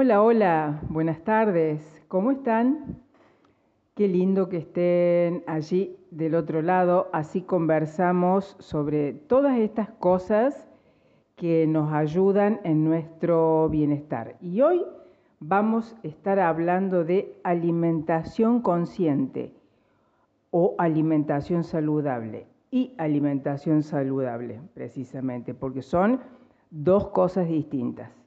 Hola, hola, buenas tardes. ¿Cómo están? Qué lindo que estén allí del otro lado, así conversamos sobre todas estas cosas que nos ayudan en nuestro bienestar. Y hoy vamos a estar hablando de alimentación consciente o alimentación saludable y alimentación saludable, precisamente, porque son dos cosas distintas.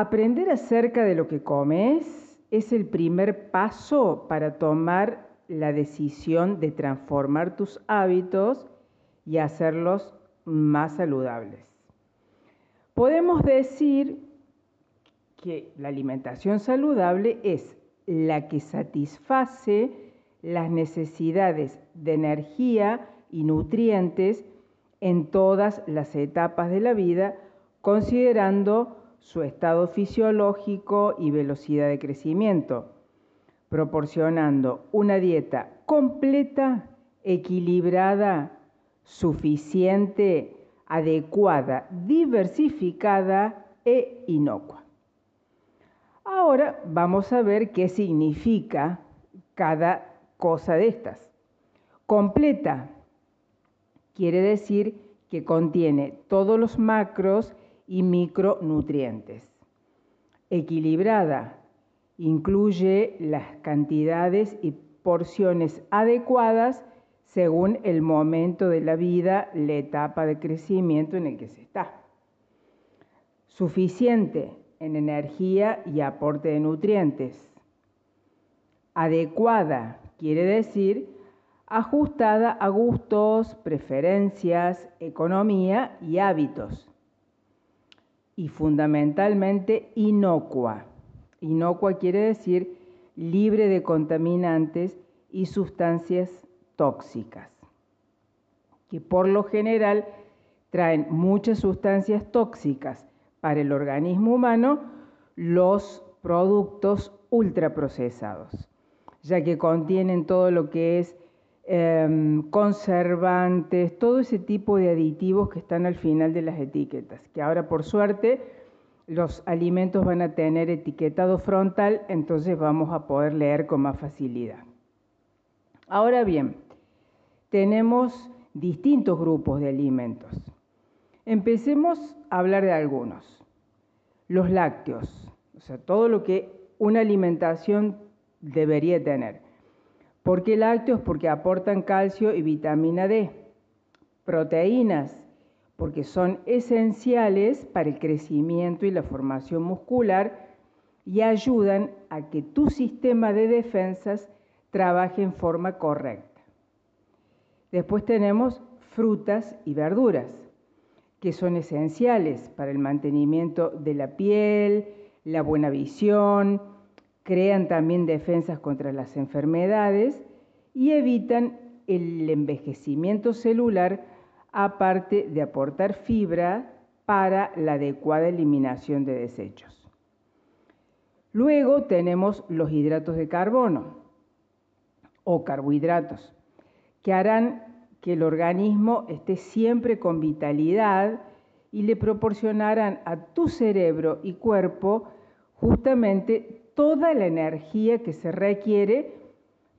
Aprender acerca de lo que comes es el primer paso para tomar la decisión de transformar tus hábitos y hacerlos más saludables. Podemos decir que la alimentación saludable es la que satisface las necesidades de energía y nutrientes en todas las etapas de la vida, considerando su estado fisiológico y velocidad de crecimiento, proporcionando una dieta completa, equilibrada, suficiente, adecuada, diversificada e inocua. Ahora vamos a ver qué significa cada cosa de estas. Completa quiere decir que contiene todos los macros y micronutrientes. Equilibrada incluye las cantidades y porciones adecuadas según el momento de la vida, la etapa de crecimiento en el que se está. Suficiente en energía y aporte de nutrientes. Adecuada quiere decir ajustada a gustos, preferencias, economía y hábitos y fundamentalmente inocua. Inocua quiere decir libre de contaminantes y sustancias tóxicas, que por lo general traen muchas sustancias tóxicas para el organismo humano los productos ultraprocesados, ya que contienen todo lo que es Em, conservantes, todo ese tipo de aditivos que están al final de las etiquetas, que ahora por suerte los alimentos van a tener etiquetado frontal, entonces vamos a poder leer con más facilidad. Ahora bien, tenemos distintos grupos de alimentos. Empecemos a hablar de algunos. Los lácteos, o sea, todo lo que una alimentación debería tener. ¿Por qué lácteos? Porque aportan calcio y vitamina D. Proteínas, porque son esenciales para el crecimiento y la formación muscular y ayudan a que tu sistema de defensas trabaje en forma correcta. Después tenemos frutas y verduras, que son esenciales para el mantenimiento de la piel, la buena visión, crean también defensas contra las enfermedades y evitan el envejecimiento celular aparte de aportar fibra para la adecuada eliminación de desechos. Luego tenemos los hidratos de carbono o carbohidratos, que harán que el organismo esté siempre con vitalidad y le proporcionarán a tu cerebro y cuerpo justamente toda la energía que se requiere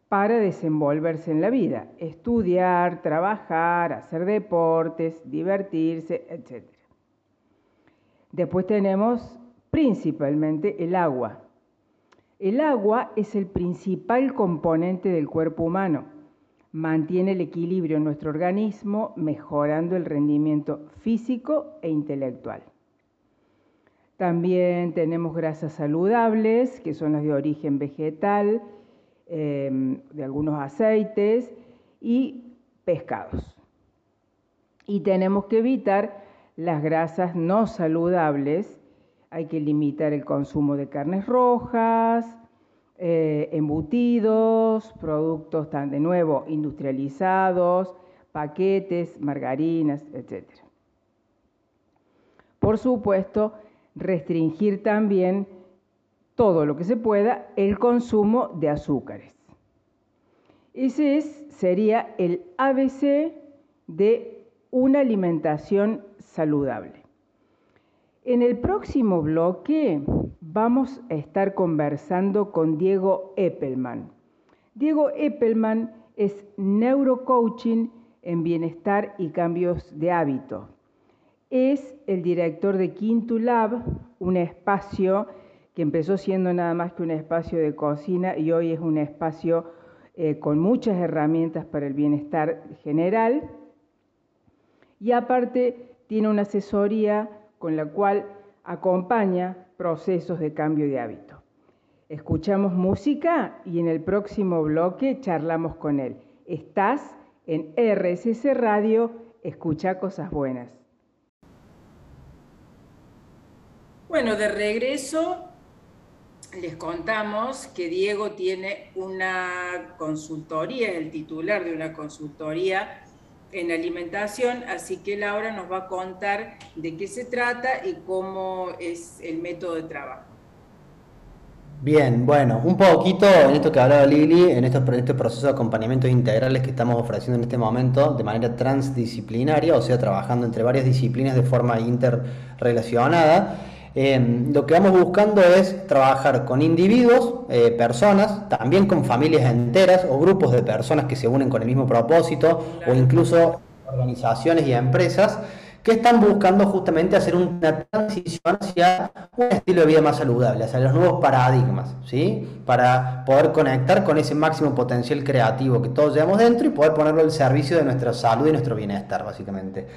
para desenvolverse en la vida, estudiar, trabajar, hacer deportes, divertirse, etc. Después tenemos principalmente el agua. El agua es el principal componente del cuerpo humano. Mantiene el equilibrio en nuestro organismo, mejorando el rendimiento físico e intelectual. También tenemos grasas saludables, que son las de origen vegetal, em, de algunos aceites y pescados. Y tenemos que evitar las grasas no saludables. Hay que limitar el consumo de carnes rojas, eh, embutidos, productos tan de nuevo industrializados, paquetes, margarinas, etc. Por supuesto, restringir también todo lo que se pueda el consumo de azúcares. Ese sería el ABC de una alimentación saludable. En el próximo bloque vamos a estar conversando con Diego Eppelman. Diego Eppelman es neurocoaching en bienestar y cambios de hábito. Es el director de Quinto Lab, un espacio que empezó siendo nada más que un espacio de cocina y hoy es un espacio eh, con muchas herramientas para el bienestar general. Y aparte tiene una asesoría con la cual acompaña procesos de cambio de hábito. Escuchamos música y en el próximo bloque charlamos con él. Estás en RSS Radio, escucha cosas buenas. Bueno, de regreso les contamos que Diego tiene una consultoría, el titular de una consultoría en alimentación, así que Laura nos va a contar de qué se trata y cómo es el método de trabajo. Bien, bueno, un poquito en esto que hablaba Lili, en estos, este proceso de acompañamientos integrales que estamos ofreciendo en este momento de manera transdisciplinaria, o sea, trabajando entre varias disciplinas de forma interrelacionada. Em, lo que vamos buscando es trabajar con individuos, eh, personas, también con familias enteras o grupos de personas que se unen con el mismo propósito o incluso organizaciones y empresas que están buscando justamente hacer una transición hacia un estilo de vida más saludable, hacia los nuevos paradigmas, ¿sí? Para poder conectar con ese máximo potencial creativo que todos llevamos dentro y poder ponerlo al servicio de nuestra salud y nuestro bienestar, básicamente.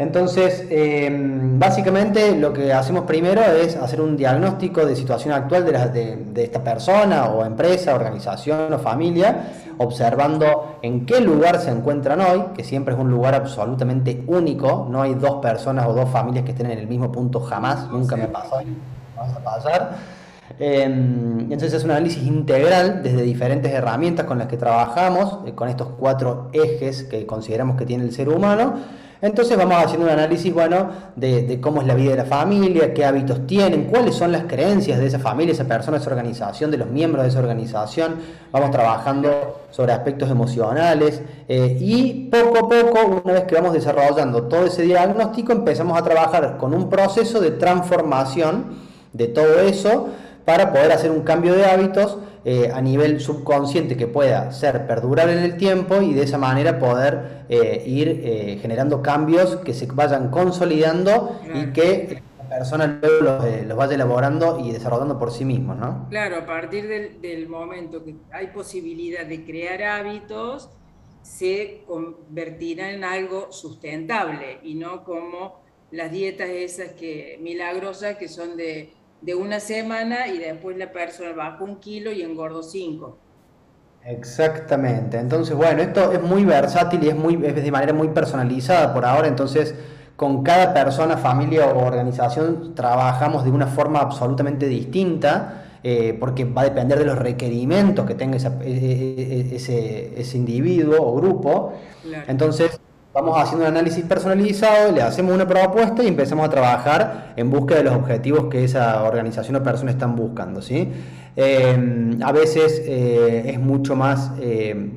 Entonces, em, básicamente lo que hacemos primero es hacer un diagnóstico de situación actual de, esta persona o empresa, organización o familia, observando en qué lugar se encuentran hoy, que siempre es un lugar absolutamente único, no hay dos personas o dos familias que estén en el mismo punto jamás, nunca me pasó, no va a pasar. Em, entonces es un análisis integral desde diferentes herramientas con las que trabajamos, eh, con estos cuatro ejes que consideramos que tiene el ser humano entonces vamos haciendo un análisis, bueno, de, cómo es la vida de la familia, qué hábitos tienen, cuáles son las creencias de esa familia, esa persona, esa organización, de los miembros de esa organización. Vamos trabajando sobre aspectos emocionales eh, y poco a poco, una vez que vamos desarrollando todo ese diagnóstico, empezamos a trabajar con un proceso de transformación de todo eso para poder hacer un cambio de hábitos eh, a nivel subconsciente que pueda ser perdurable en el tiempo y de esa manera poder eh, ir eh, generando cambios que se vayan consolidando y que la persona luego los, vaya elaborando y desarrollando por sí mismo, ¿no? Claro, a partir del, del momento que hay posibilidad de crear hábitos, se convertirá en algo sustentable y no como las dietas esas que milagrosas que son de de una semana y después la persona baja un kilo y engordo cinco. Exactamente. Entonces, bueno, esto es muy versátil y es, muy, es de manera muy personalizada por ahora. Entonces, con cada persona, familia o organización trabajamos de una forma absolutamente distinta. Eh, porque va a depender de los requerimientos que tenga e, e, e, ese, ese, individuo o grupo. Entonces, Vamos haciendo un análisis personalizado, le hacemos una propuesta y empezamos a trabajar en busca de los objetivos que esa organización o persona están buscando. ¿sí? Eh, a veces eh, es mucho más eh,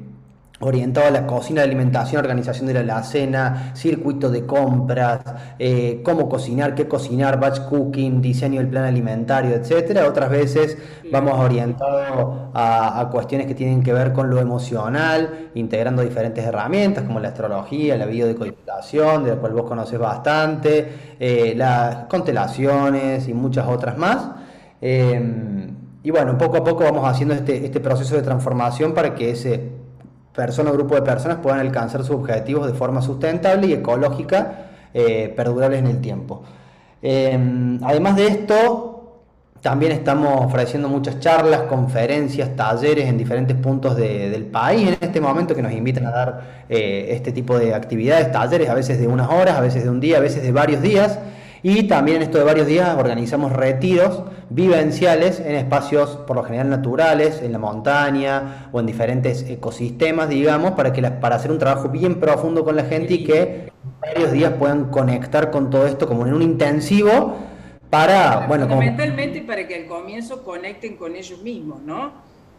orientado a la cocina, alimentación, organización de la cena, circuito de compras, eh, cómo cocinar, qué cocinar, batch cooking, diseño del plan alimentario, etcétera. Otras veces vamos orientado a, cuestiones que tienen que ver con lo emocional, integrando diferentes herramientas como la astrología, la biodecodificación, de la cual vos conoces bastante, eh, las constelaciones y muchas otras más. Eh, y bueno, poco a poco vamos haciendo este, este proceso de transformación para que ese persona o grupo de personas puedan alcanzar sus objetivos de forma sustentable y ecológica, eh, perdurable en el tiempo. Em, además de esto, también estamos ofreciendo muchas charlas, conferencias, talleres en diferentes puntos del país en este momento que nos invitan a dar eh, este tipo de actividades, talleres a veces de unas horas, a veces de un día, a veces de varios días. Y también en esto de varios días organizamos retiros vivenciales en espacios por lo general naturales, en la montaña o en diferentes ecosistemas, digamos, para, que para hacer un trabajo bien profundo con la gente y que varios días puedan conectar con todo esto como en un intensivo para, bueno, fundamentalmente para que al comienzo conecten con ellos mismos, ¿no?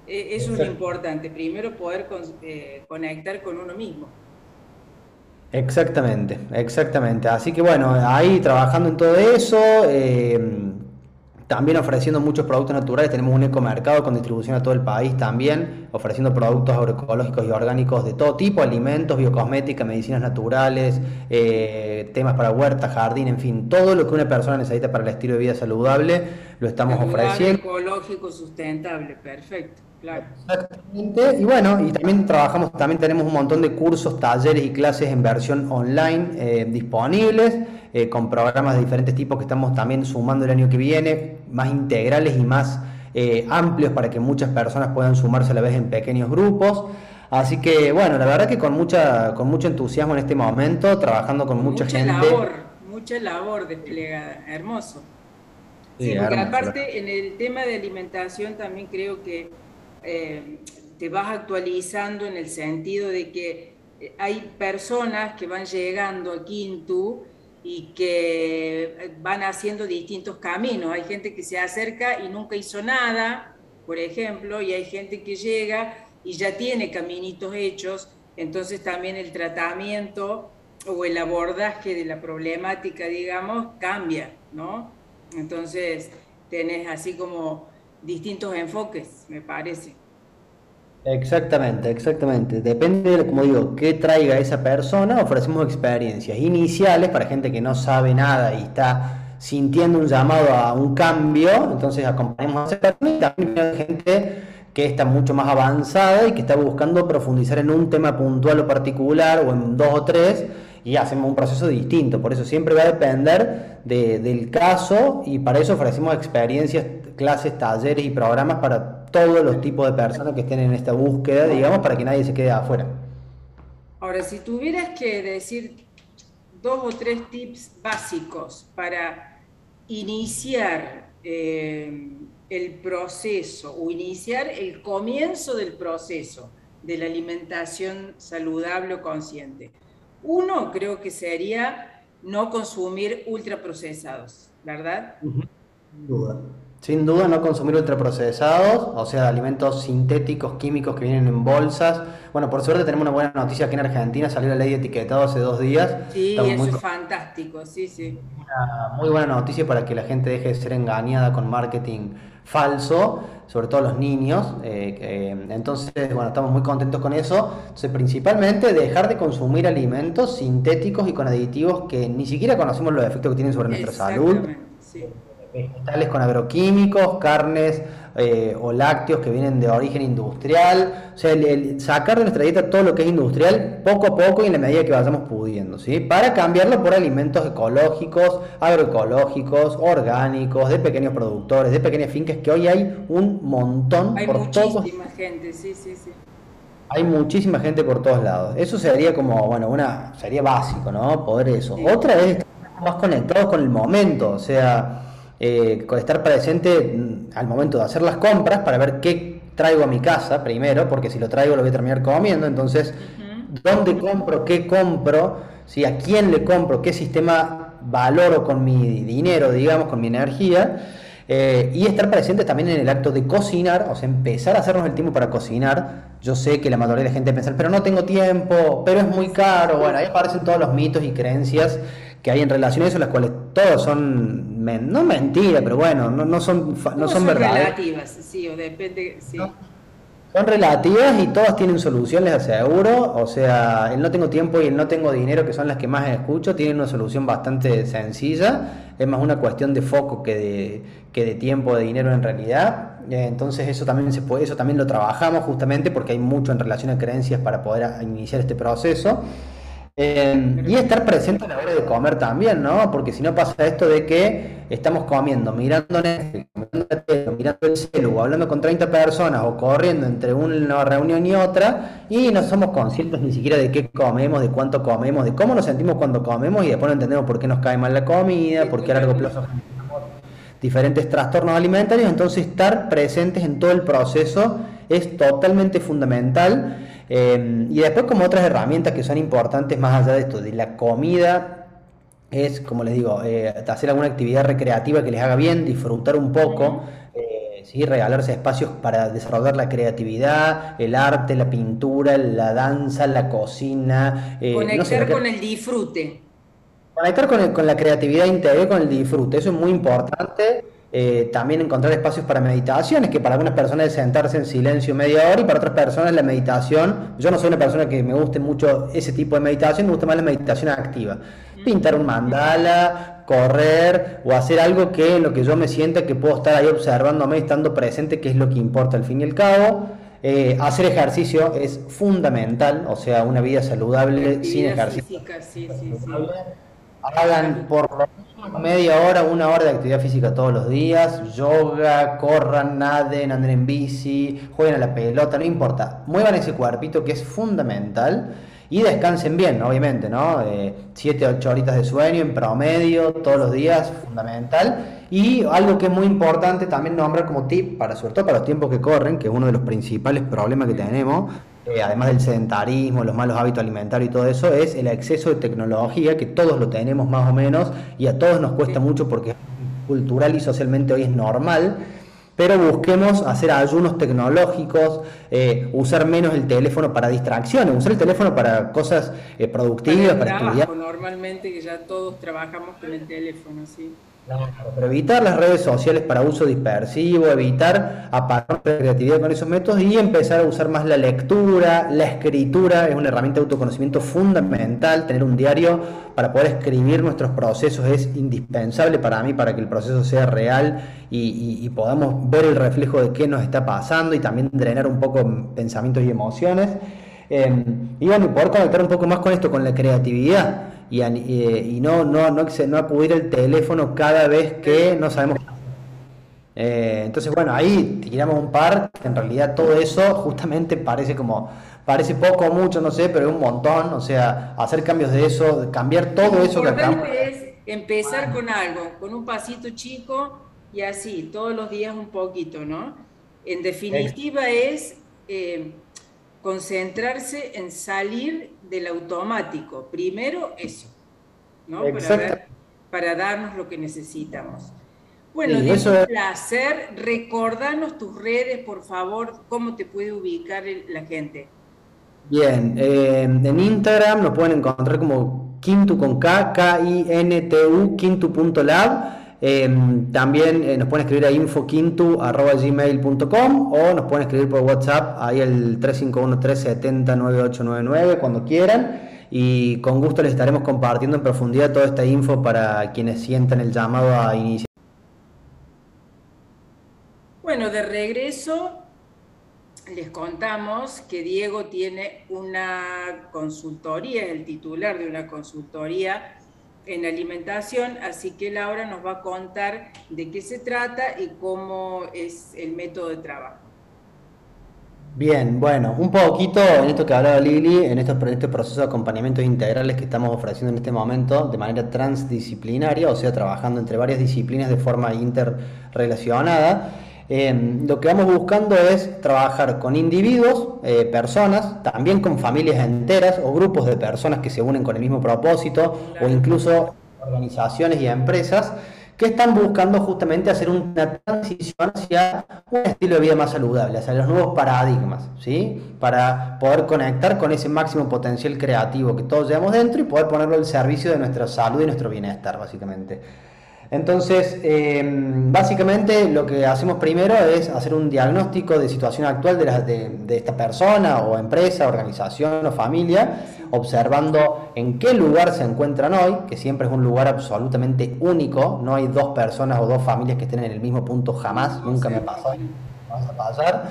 E, eso es lo importante, primero poder eh, conectar con uno mismo. Exactamente, exactamente. Así que bueno, ahí trabajando en todo eso, eh, también ofreciendo muchos productos naturales, tenemos un ecomercado con distribución a todo el país también, ofreciendo productos agroecológicos y orgánicos de todo tipo, alimentos, biocosmética, medicinas naturales, eh, temas para huerta, jardín, en fin, todo lo que una persona necesita para el estilo de vida saludable, lo estamos ofreciendo. Ecológico, sustentable, perfecto. Claro. Exactamente. Y bueno, y también trabajamos, también tenemos un montón de cursos, talleres y clases en versión online eh, disponibles. Eh, con programas de diferentes tipos que estamos también sumando el año que viene, más integrales y más eh, amplios para que muchas personas puedan sumarse a la vez en pequeños grupos. Así que bueno, la verdad que con mucha, con mucho entusiasmo en este momento, trabajando con mucha, mucha gente. Labor, mucha labor desplegada, hermoso. Sí, porque aparte en el tema de alimentación también creo que eh, te vas actualizando en el sentido de que hay personas que van llegando a Quintu y que van haciendo distintos caminos. Hay gente que se acerca y nunca hizo nada, por ejemplo, y hay gente que llega y ya tiene caminitos hechos, entonces también el tratamiento o el abordaje de la problemática, digamos, cambia, ¿no? Entonces tenés así como distintos enfoques, me parece. Exactamente, exactamente. Depende de, como digo, qué traiga esa persona. Ofrecemos experiencias iniciales para gente que no sabe nada y está sintiendo un llamado a un cambio. Entonces acompañamos a esa persona y también gente que está mucho más avanzada y que está buscando profundizar en un tema puntual o particular o en dos o tres y hacemos un proceso distinto. Por eso siempre va a depender del caso y para eso ofrecemos experiencias, clases, talleres y programas para todos los tipos de personas que estén en esta búsqueda, digamos, para que nadie se quede afuera. Ahora, si tuvieras que decir dos o tres tips básicos para iniciar eh, el proceso o iniciar el comienzo del proceso de la alimentación saludable o consciente. Uno creo que sería no consumir ultraprocesados, ¿verdad? Sin duda. Sin duda no consumir ultraprocesados, o sea, alimentos sintéticos, químicos que vienen en bolsas. Bueno, por suerte tenemos una buena noticia aquí en Argentina, salió la ley de etiquetado hace dos días. Sí, eso es fantástico, sí, sí. Una muy buena noticia para que la gente deje de ser engañada con marketing falso, sobre todo los niños. Eh, entonces, bueno, estamos muy contentos con eso. Entonces, principalmente dejar de consumir alimentos sintéticos y con aditivos que ni siquiera conocemos los efectos que tienen sobre nuestra salud. Sí vegetales con agroquímicos, carnes eh, o lácteos que vienen de origen industrial, o sea, sacar de nuestra dieta todo lo que es industrial poco a poco y en la medida que vayamos pudiendo, ¿sí? Para cambiarlo por alimentos ecológicos, agroecológicos, orgánicos, de pequeños productores, de pequeñas fincas, que hoy hay un montón hay muchísima gente, sí, sí, sí. Hay muchísima gente por todos lados. Eso sería como, bueno, una, sería básico, ¿no? Poder eso. Otra es estar más conectados con el momento, o sea, eh, estar presente mm, al momento de hacer las compras para ver qué traigo a mi casa primero, porque si lo traigo lo voy a terminar comiendo, entonces, ¿dónde compro? ¿Qué compro? si ¿A quién le compro? ¿Qué sistema valoro con mi dinero, digamos, con mi energía? Eh, y estar presente también en el acto de cocinar, o sea, empezar a hacernos el tiempo para cocinar. Yo sé que la mayoría de la gente piensa, pero no tengo tiempo, pero es muy caro. Bueno, ahí aparecen todos los mitos y creencias que hay en relación a eso, las cuales todos son, no mentira, pero bueno, no, no son, no, son, relativas, sí, o depende, sí. Son relativas y todas tienen solución, les aseguro. O sea, el no tengo tiempo y el no tengo dinero, que son las que más escucho, tienen una solución bastante sencilla. Es más una cuestión de foco que de, que de tiempo, de dinero en realidad. Eh, entonces eso también se puede, eso también lo trabajamos justamente porque hay mucho en relación a creencias para poder iniciar este proceso. Y estar presente a la hora de comer también, ¿no? Porque si no pasa esto de que estamos comiendo, mirando Netflix, mirando, el celu, hablando con 30 personas o corriendo entre una reunión y otra y no somos conscientes ni siquiera de qué comemos, de cuánto comemos, de cómo nos sentimos cuando comemos y después no entendemos por qué nos cae mal la comida, por qué a largo plazo diferentes trastornos alimentarios, entonces estar presentes en todo el proceso es totalmente fundamental Em, y después como otras herramientas que son importantes más allá de esto, de la comida, es, como les digo, eh, hacer alguna actividad recreativa que les haga bien, disfrutar un poco. Eh, ¿sí? regalarse espacios para desarrollar la creatividad, el arte, la pintura, la danza, la cocina. Eh, Conectar con el disfrute. Conectar con, con la creatividad interior, con el disfrute, eso es muy importante. Eh, también encontrar espacios para meditaciones, que para algunas personas es sentarse en silencio media hora y para otras personas la meditación, yo no soy una persona que me guste mucho ese tipo de meditación, me gusta más la meditación activa. Pintar un mandala, correr o hacer algo que lo que yo me sienta que puedo estar ahí observándome, estando presente, que es lo que importa al fin y al cabo. Eh, hacer ejercicio es fundamental, o sea, una vida saludable sin ejercicio. Hagan por lo media hora, una hora de actividad física todos los días, yoga, corran, naden, anden en bici, jueguen a la pelota, no importa. Muevan ese cuerpito que es fundamental y descansen bien, obviamente, ¿no? 7, 8 horitas de sueño en promedio todos los días, fundamental. Y algo que es muy importante también nombrar como tip, para sobre todo para los tiempos que corren, que es uno de los principales problemas que tenemos, eh, además del sedentarismo, los malos hábitos alimentarios y todo eso, es el exceso de tecnología, que todos lo tenemos más o menos, y a todos nos cuesta mucho porque cultural y socialmente hoy es normal, pero busquemos hacer ayunos tecnológicos, eh, usar menos el teléfono para distracciones, usar el teléfono para cosas eh, productivas, para, estudiar. Normalmente que ya todos trabajamos con el teléfono, sí. Pero evitar las redes sociales para uso dispersivo, evitar apagar la creatividad con esos métodos y empezar a usar más la lectura, la escritura, es una herramienta de autoconocimiento fundamental, tener un diario para poder escribir nuestros procesos es indispensable para mí, para que el proceso sea real y, podamos ver el reflejo de qué nos está pasando y también drenar un poco pensamientos y emociones. Eh, y bueno, poder conectar un poco más con esto, con la creatividad y, y, no, no, no, no acudir el teléfono cada vez que no sabemos. Eh, entonces, bueno, ahí tiramos un par, que en realidad todo eso justamente parece como, parece poco o mucho, no sé, pero es un montón, o sea, hacer cambios de eso, cambiar todo eso que es empezar con algo, con un pasito chico y así, todos los días un poquito, ¿no? En definitiva es eh, concentrarse en salir del automático. Primero eso, ¿no? Para, darnos lo que necesitamos. Bueno, es un placer. Recordanos tus redes, por favor, cómo te puede ubicar la gente. Bien, eh, en Instagram nos pueden encontrar como Quintu con K, K-I-N-T-U, Quintu.lab. Em, también eh, nos pueden escribir a infoquintu.gmail.com o nos pueden escribir por WhatsApp ahí el 351-370-9899 cuando quieran y con gusto les estaremos compartiendo en profundidad toda esta info para quienes sientan el llamado a iniciar. Bueno, de regreso les contamos que Diego tiene una consultoría, el titular de una consultoría en alimentación, así que Laura nos va a contar de qué se trata y cómo es el método de trabajo. Bien, bueno, un poquito en esto que hablaba Lili, en, estos, este proceso de acompañamientos integrales que estamos ofreciendo en este momento de manera transdisciplinaria, o sea, trabajando entre varias disciplinas de forma interrelacionada. Lo que vamos buscando es trabajar con individuos, eh, personas, también con familias enteras o grupos de personas que se unen con el mismo propósito o incluso organizaciones y empresas que están buscando justamente hacer una transición hacia un estilo de vida más saludable, hacia los nuevos paradigmas, ¿sí? Para poder conectar con ese máximo potencial creativo que todos llevamos dentro y poder ponerlo al servicio de nuestra salud y nuestro bienestar, básicamente. Entonces, em, básicamente lo que hacemos primero es hacer un diagnóstico de situación actual de, esta persona o empresa, organización o familia, observando en qué lugar se encuentran hoy, que siempre es un lugar absolutamente único, no hay dos personas o dos familias que estén en el mismo punto jamás, nunca me pasó, vamos a pasar.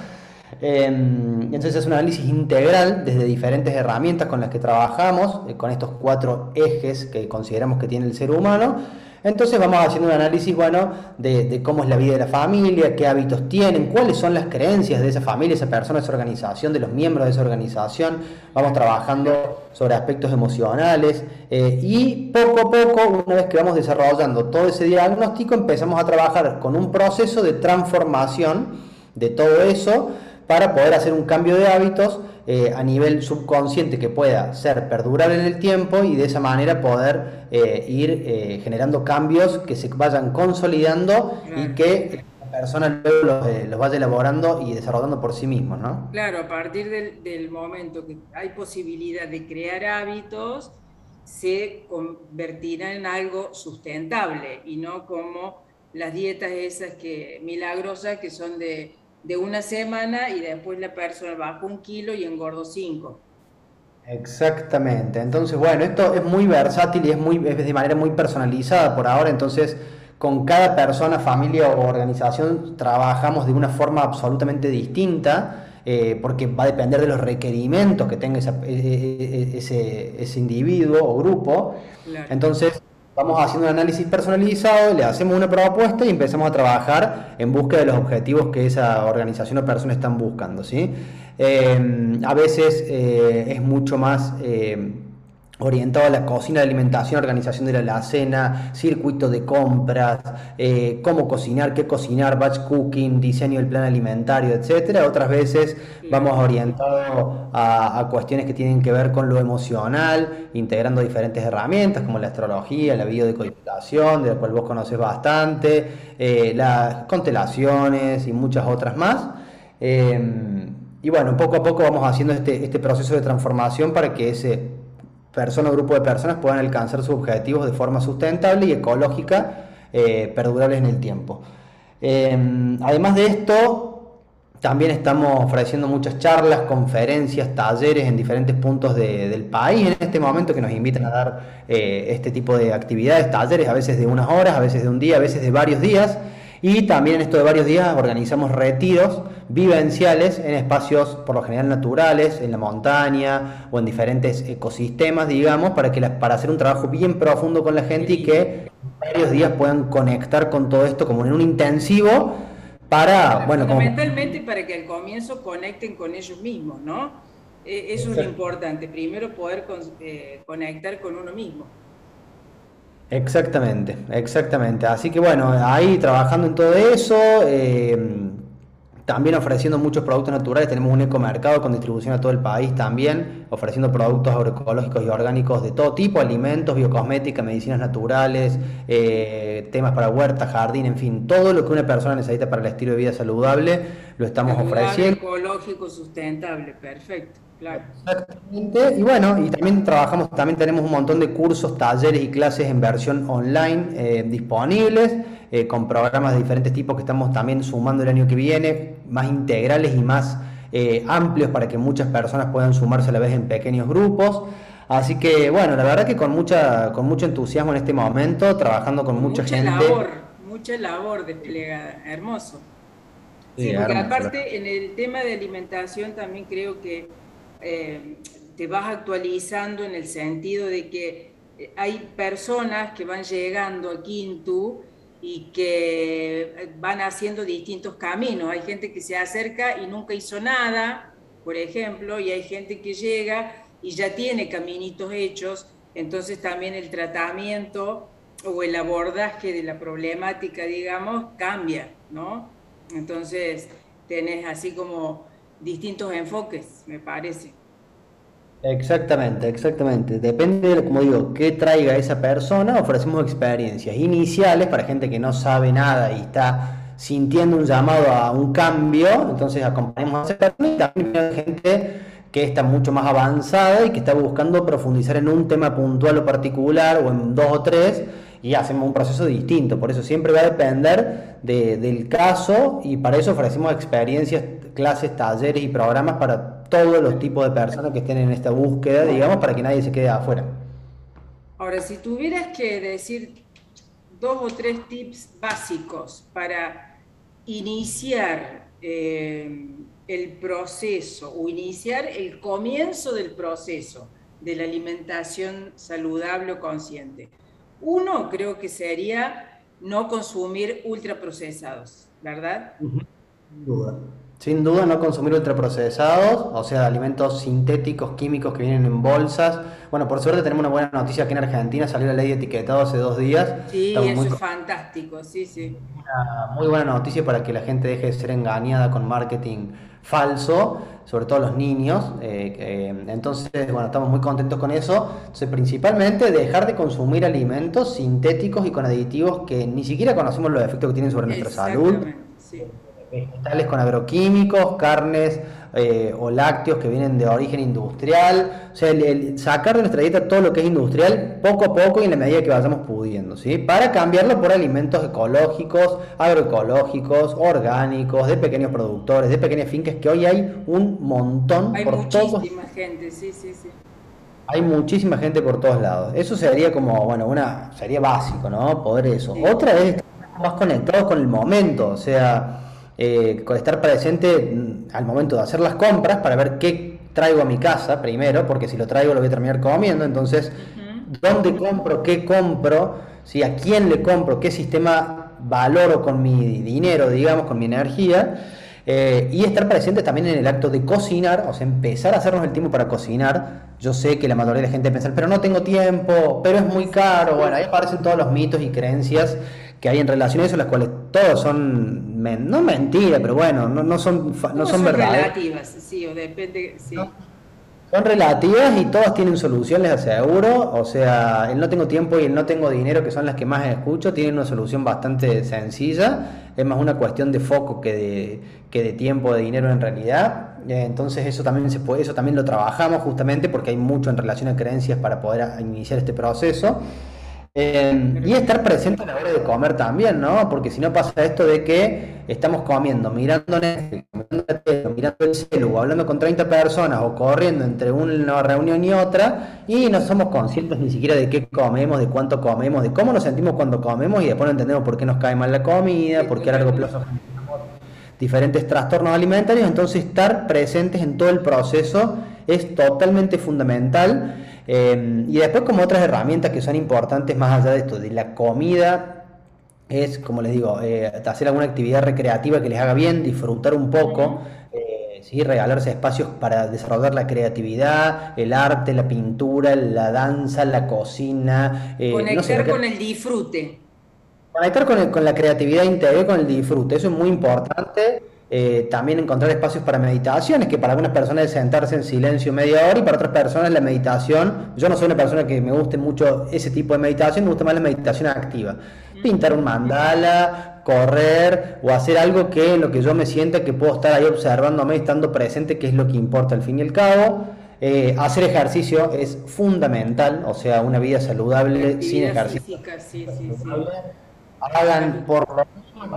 Em, entonces es un análisis integral desde diferentes herramientas con las que trabajamos, eh, con estos cuatro ejes que consideramos que tiene el ser humano entonces vamos haciendo un análisis, bueno, de, cómo es la vida de la familia, qué hábitos tienen, cuáles son las creencias de esa familia, esa persona, esa organización, de los miembros de esa organización. Vamos trabajando sobre aspectos emocionales eh, y poco a poco, una vez que vamos desarrollando todo ese diagnóstico, empezamos a trabajar con un proceso de transformación de todo eso para poder hacer un cambio de hábitos eh, a nivel subconsciente que pueda ser perdurable en el tiempo y de esa manera poder eh, ir eh, generando cambios que se vayan consolidando y que persona luego eh, los, vaya elaborando y desarrollando por sí mismos, ¿no? Claro, a partir del, del momento que hay posibilidad de crear hábitos, se convertirá en algo sustentable y no como las dietas esas que milagrosas que son de, de una semana y después la persona baja un kilo y engordo cinco. Exactamente. Entonces, bueno, esto es muy versátil y es, muy, es de manera muy personalizada por ahora. Entonces, con cada persona, familia o organización trabajamos de una forma absolutamente distinta. Eh, porque va a depender de los requerimientos que tenga e, e, e, ese, ese, individuo o grupo. Entonces, vamos haciendo un análisis personalizado, le hacemos una propuesta y empezamos a trabajar en busca de los objetivos que esa organización o persona están buscando. ¿sí? Eh, a veces eh, es mucho más orientado a la cocina, la alimentación, organización de la cena, circuito de compras, eh, cómo cocinar, qué cocinar, batch cooking, diseño del plan alimentario, etcétera. Otras veces vamos orientado a, a, cuestiones que tienen que ver con lo emocional, integrando diferentes herramientas como la astrología, la biodecodificación, de la cual vos conoces bastante, eh, las constelaciones y muchas otras más. Eh, y bueno, poco a poco vamos haciendo este, este proceso de transformación para que ese persona o grupo de personas puedan alcanzar sus objetivos de forma sustentable y ecológica, eh, perdurable en el tiempo. Em, además de esto, también estamos ofreciendo muchas charlas, conferencias, talleres en diferentes puntos del país en este momento que nos invitan a dar eh, este tipo de actividades, talleres a veces de unas horas, a veces de un día, a veces de varios días. Y también en esto de varios días organizamos retiros vivenciales en espacios por lo general naturales, en la montaña o en diferentes ecosistemas, digamos, para, que para hacer un trabajo bien profundo con la gente y que varios días puedan conectar con todo esto como en un intensivo para, bueno, fundamentalmente para que al comienzo conecten con ellos mismos, ¿no? E, eso es lo importante, primero poder eh, conectar con uno mismo. Exactamente, exactamente. Así que bueno, ahí trabajando en todo eso, eh, también ofreciendo muchos productos naturales, tenemos un ecomercado con distribución a todo el país también, ofreciendo productos agroecológicos y orgánicos de todo tipo, alimentos, biocosmética, medicinas naturales, eh, temas para huerta, jardín, en fin, todo lo que una persona necesita para el estilo de vida saludable, lo estamos ofreciendo. Ecológico, sustentable, perfecto. Exactamente. Y bueno, y también trabajamos, también tenemos un montón de cursos, talleres y clases en versión online eh, disponibles, eh, con programas de diferentes tipos que estamos también sumando el año que viene, más integrales y más eh, amplios para que muchas personas puedan sumarse a la vez en pequeños grupos. Así que bueno, la verdad que con mucha, con mucho entusiasmo en este momento, trabajando con mucha, mucha gente. Labor, mucha labor desplegada, hermoso. Sí, porque aparte en el tema de alimentación también creo que eh, te vas actualizando en el sentido de que eh, hay personas que van llegando a Quintu y que van haciendo distintos caminos. Hay gente que se acerca y nunca hizo nada, por ejemplo, y hay gente que llega y ya tiene caminitos hechos, entonces también el tratamiento o el abordaje de la problemática, digamos, cambia, ¿no? Entonces, tenés así como distintos enfoques, me parece. Exactamente, exactamente. Depende, como digo, qué traiga esa persona. Ofrecemos experiencias iniciales para gente que no sabe nada y está sintiendo un llamado a un cambio. Entonces acompañamos a esa persona y también gente que está mucho más avanzada y que está buscando profundizar en un tema puntual o particular o en dos o tres y hacemos un proceso distinto. Por eso siempre va a depender del caso y para eso ofrecemos experiencias, clases, talleres y programas para todos los tipos de personas que estén en esta búsqueda, digamos, para que nadie se quede afuera. Ahora, si tuvieras que decir dos o tres tips básicos para iniciar eh, el proceso o iniciar el comienzo del proceso de la alimentación saludable o consciente, uno creo que sería no consumir ultraprocesados, ¿verdad? Sin duda. Sin duda no consumir ultraprocesados, o sea, alimentos sintéticos, químicos que vienen en bolsas. Bueno, por suerte tenemos una buena noticia aquí en Argentina, salió la ley de etiquetado hace dos días. Sí, eso es fantástico, sí, sí. Una muy buena noticia para que la gente deje de ser engañada con marketing falso, sobre todo los niños. Eh, entonces, bueno, estamos muy contentos con eso. Entonces, principalmente dejar de consumir alimentos sintéticos y con aditivos que ni siquiera conocemos los efectos que tienen sobre nuestra salud. Sí vegetales con agroquímicos, carnes eh, o lácteos que vienen de origen industrial, o sea, sacar de nuestra dieta todo lo que es industrial poco a poco y en la medida que vayamos pudiendo, ¿sí? Para cambiarlo por alimentos ecológicos, agroecológicos, orgánicos, de pequeños productores, de pequeñas fincas, que hoy hay un montón hay muchísima gente, sí, sí, sí. Hay muchísima gente por todos lados. Eso sería como, bueno, una, sería básico, ¿no? Poder eso. Otra es estar más conectados con el momento, o sea, eh, estar presente mm, al momento de hacer las compras para ver qué traigo a mi casa primero, porque si lo traigo lo voy a terminar comiendo, entonces, ¿dónde compro? ¿Qué compro? ¿Sí? ¿A quién le compro? ¿Qué sistema valoro con mi dinero, digamos, con mi energía? Eh, y estar presente también en el acto de cocinar, o sea, empezar a hacernos el tiempo para cocinar. Yo sé que la mayoría de la gente piensa, pero no tengo tiempo, pero es muy caro. Bueno, ahí aparecen todos los mitos y creencias que hay en relación a eso, las cuales todos son, no mentira, pero bueno, no, no son, no, son, relativas, sí, o depende, sí. Son relativas y todas tienen solución, les aseguro. O sea, el no tengo tiempo y el no tengo dinero, que son las que más escucho, tienen una solución bastante sencilla. Es más una cuestión de foco que de, que de tiempo, de dinero en realidad. Eh, entonces eso también se puede, eso también lo trabajamos justamente porque hay mucho en relación a creencias para poder iniciar este proceso. Y estar presente a la hora de comer también, ¿no? Porque si no pasa esto de que estamos comiendo, mirando Netflix, mirando, el celu, hablando con 30 personas o corriendo entre una reunión y otra y no somos conscientes ni siquiera de qué comemos, de cuánto comemos, de cómo nos sentimos cuando comemos y después no entendemos por qué nos cae mal la comida, por qué a largo plazo diferentes trastornos alimentarios, entonces estar presentes en todo el proceso es totalmente fundamental Em, y después como otras herramientas que son importantes más allá de esto, de la comida, es, como les digo, eh, hacer alguna actividad recreativa que les haga bien, disfrutar un poco, eh, regalarse espacios para desarrollar la creatividad, el arte, la pintura, la danza, la cocina. Eh, Conectar con el disfrute. Conectar con, con la creatividad interior, con el disfrute, eso es muy importante. Eh, también encontrar espacios para meditaciones, que para algunas personas es sentarse en silencio media hora y para otras personas la meditación, yo no soy una persona que me guste mucho ese tipo de meditación, me gusta más la meditación activa. Pintar un mandala, correr o hacer algo que en lo que yo me sienta que puedo estar ahí observándome, estando presente, que es lo que importa al fin y al cabo. Eh, hacer ejercicio es fundamental, o sea, una vida saludable sin ejercicio. Hagan por lo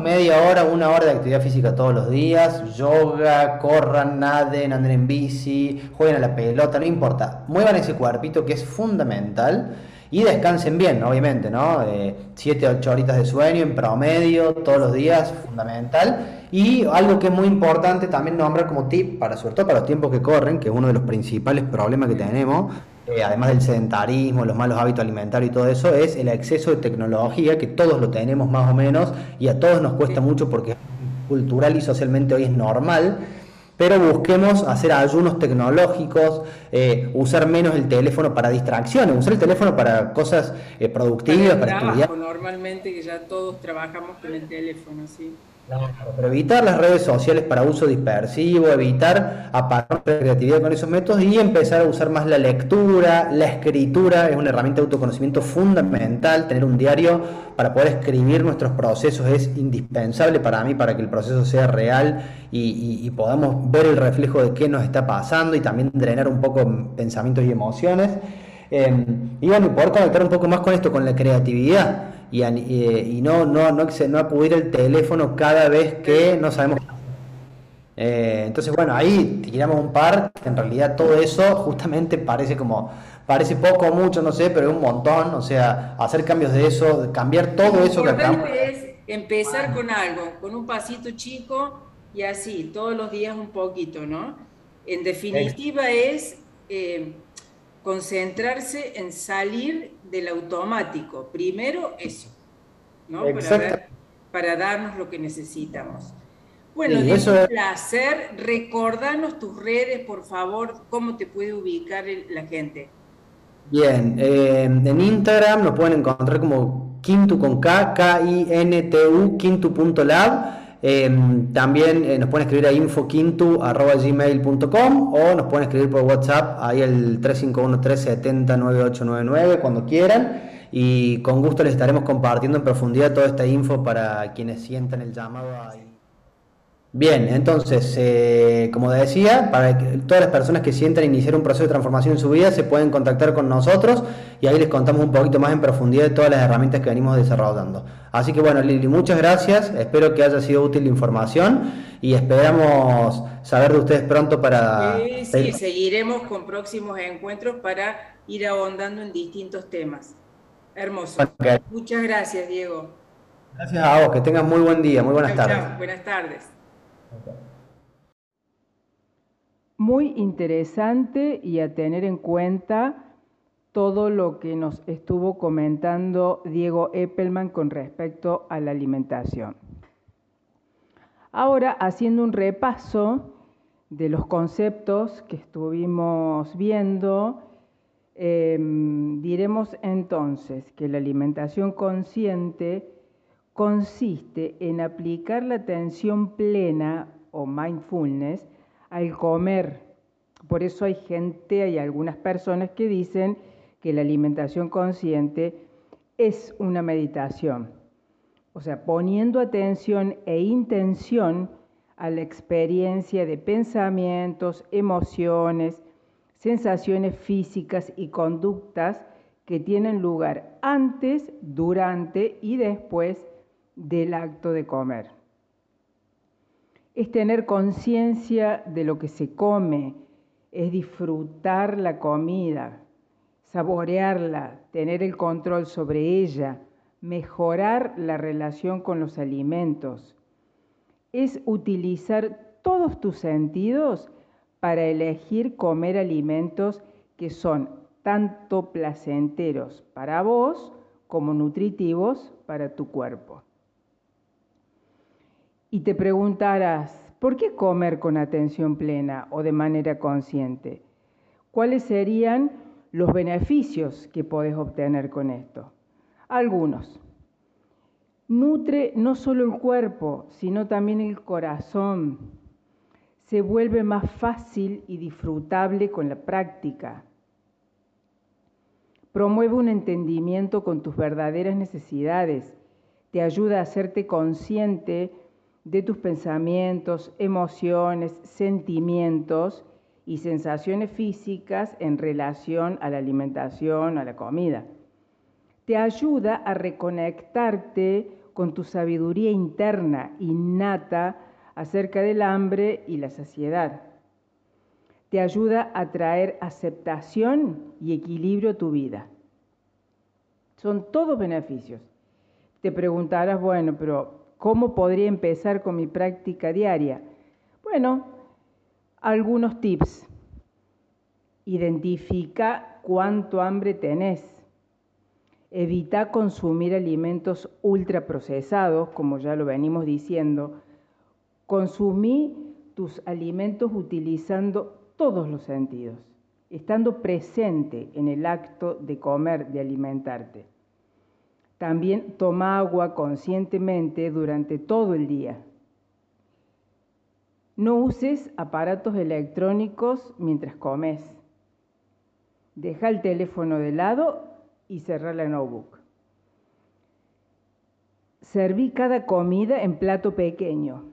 media hora, una hora de actividad física todos los días, yoga, corran, naden, anden en bici, jueguen a la pelota, no importa, muevan ese cuerpito que es fundamental y descansen bien, obviamente, ¿no? 7, 8 horitas de sueño en promedio todos los días, fundamental. Y algo que es muy importante también nombrar como tip, para sobre todo para los tiempos que corren, que es uno de los principales problemas que tenemos, eh, además del sedentarismo, los malos hábitos alimentarios y todo eso, es el exceso de tecnología, que todos lo tenemos más o menos, y a todos nos cuesta mucho porque cultural y socialmente hoy es normal, pero busquemos hacer ayunos tecnológicos, eh, usar menos el teléfono para distracciones, usar el teléfono para cosas eh, productivas, para, estudiar. Normalmente que ya todos trabajamos con el teléfono, sí. Pero evitar las redes sociales para uso dispersivo, evitar apagar la creatividad con esos métodos y empezar a usar más la lectura, la escritura, es una herramienta de autoconocimiento fundamental, tener un diario para poder escribir nuestros procesos es indispensable para mí, para que el proceso sea real y, podamos ver el reflejo de qué nos está pasando y también drenar un poco pensamientos y emociones. Eh, y bueno, poder conectar un poco más con esto, con la creatividad y, y, no, no, no, no acudir al teléfono cada vez que no sabemos. Eh, entonces, bueno, ahí tiramos un par, en realidad todo eso justamente parece como, parece poco o mucho, no sé, pero es un montón, o sea, hacer cambios de eso, cambiar todo eso que es empezar con algo, con un pasito chico y así, todos los días un poquito, ¿no? En definitiva es... Eh, concentrarse en salir del automático. Primero eso, ¿no? Para, para, darnos lo que necesitamos. Bueno, es un placer. Recordanos tus redes, por favor, cómo te puede ubicar la gente. Bien, eh, en Instagram nos pueden encontrar como Quintu con K, K-I-N-T-U, Quintu.lab. Em, también eh, nos pueden escribir a infoquintu.gmail.com o nos pueden escribir por WhatsApp ahí el 351-370-9899 cuando quieran y con gusto les estaremos compartiendo en profundidad toda esta info para quienes sientan el llamado ahí. Bien, entonces, eh, como decía, para todas las personas que sientan iniciar un proceso de transformación en su vida se pueden contactar con nosotros y ahí les contamos un poquito más en profundidad de todas las herramientas que venimos desarrollando. Así que bueno, Lili, muchas gracias, espero que haya sido útil la información y esperamos saber de ustedes pronto para... Sí, sí, seguiremos con próximos encuentros para ir ahondando en distintos temas. Hermoso. Muchas gracias, Diego. Gracias a vos, que tengas muy buen día, muy buenas tardes. Buenas tardes. Muy interesante y a tener en cuenta todo lo que nos estuvo comentando Diego Eppelman con respecto a la alimentación. Ahora, haciendo un repaso de los conceptos que estuvimos viendo, em, diremos entonces que la alimentación consciente consiste en aplicar la atención plena o mindfulness al comer. Por eso hay gente, hay algunas personas que dicen que la alimentación consciente es una meditación. O sea, poniendo atención e intención a la experiencia de pensamientos, emociones, sensaciones físicas y conductas que tienen lugar antes, durante y después del acto de comer. Es tener conciencia de lo que se come, es disfrutar la comida, saborearla, tener el control sobre ella, mejorar la relación con los alimentos. Es utilizar todos tus sentidos para elegir comer alimentos que son tanto placenteros para vos como nutritivos para tu cuerpo y te preguntarás, ¿por qué comer con atención plena o de manera consciente? ¿Cuáles serían los beneficios que podés obtener con esto? Algunos. Nutre no solo el cuerpo, sino también el corazón. Se vuelve más fácil y disfrutable con la práctica. Promueve un entendimiento con tus verdaderas necesidades. Te ayuda a hacerte consciente de tus pensamientos, emociones, sentimientos y sensaciones físicas en relación a la alimentación, a la comida. Te ayuda a reconectarte con tu sabiduría interna, innata, acerca del hambre y la saciedad. Te ayuda a traer aceptación y equilibrio a tu vida. Son todos beneficios. Te preguntarás, bueno, pero ¿Cómo podría empezar con mi práctica diaria? Bueno, algunos tips. Identifica cuánto hambre tenés. Evita consumir alimentos ultraprocesados, como ya lo venimos diciendo. Consumí tus alimentos utilizando todos los sentidos, estando presente en el acto de comer, de alimentarte. También toma agua conscientemente durante todo el día. No uses aparatos electrónicos mientras comes. Deja el teléfono de lado y cerra la notebook. Serví cada comida en plato pequeño.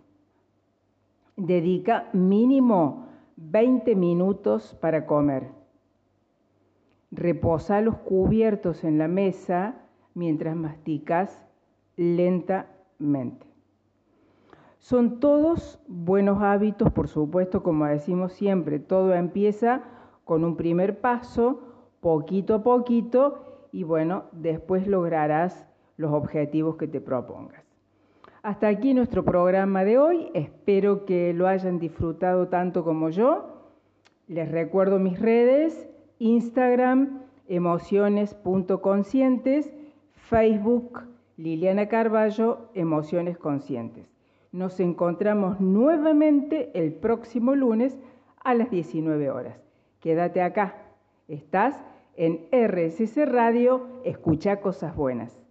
Dedica mínimo 20 minutos para comer. Reposa los cubiertos en la mesa mientras masticas lentamente. Son todos buenos hábitos, por supuesto, como decimos siempre, todo empieza con un primer paso, poquito a poquito, y bueno, después lograrás los objetivos que te propongas. Hasta aquí nuestro programa de hoy, espero que lo hayan disfrutado tanto como yo. Les recuerdo mis redes, Instagram, emociones.conscientes Facebook Liliana Carballo, Emociones Conscientes. Nos encontramos nuevamente el próximo lunes a las 19 horas. Quédate acá. Estás en RSC Radio, escucha cosas buenas.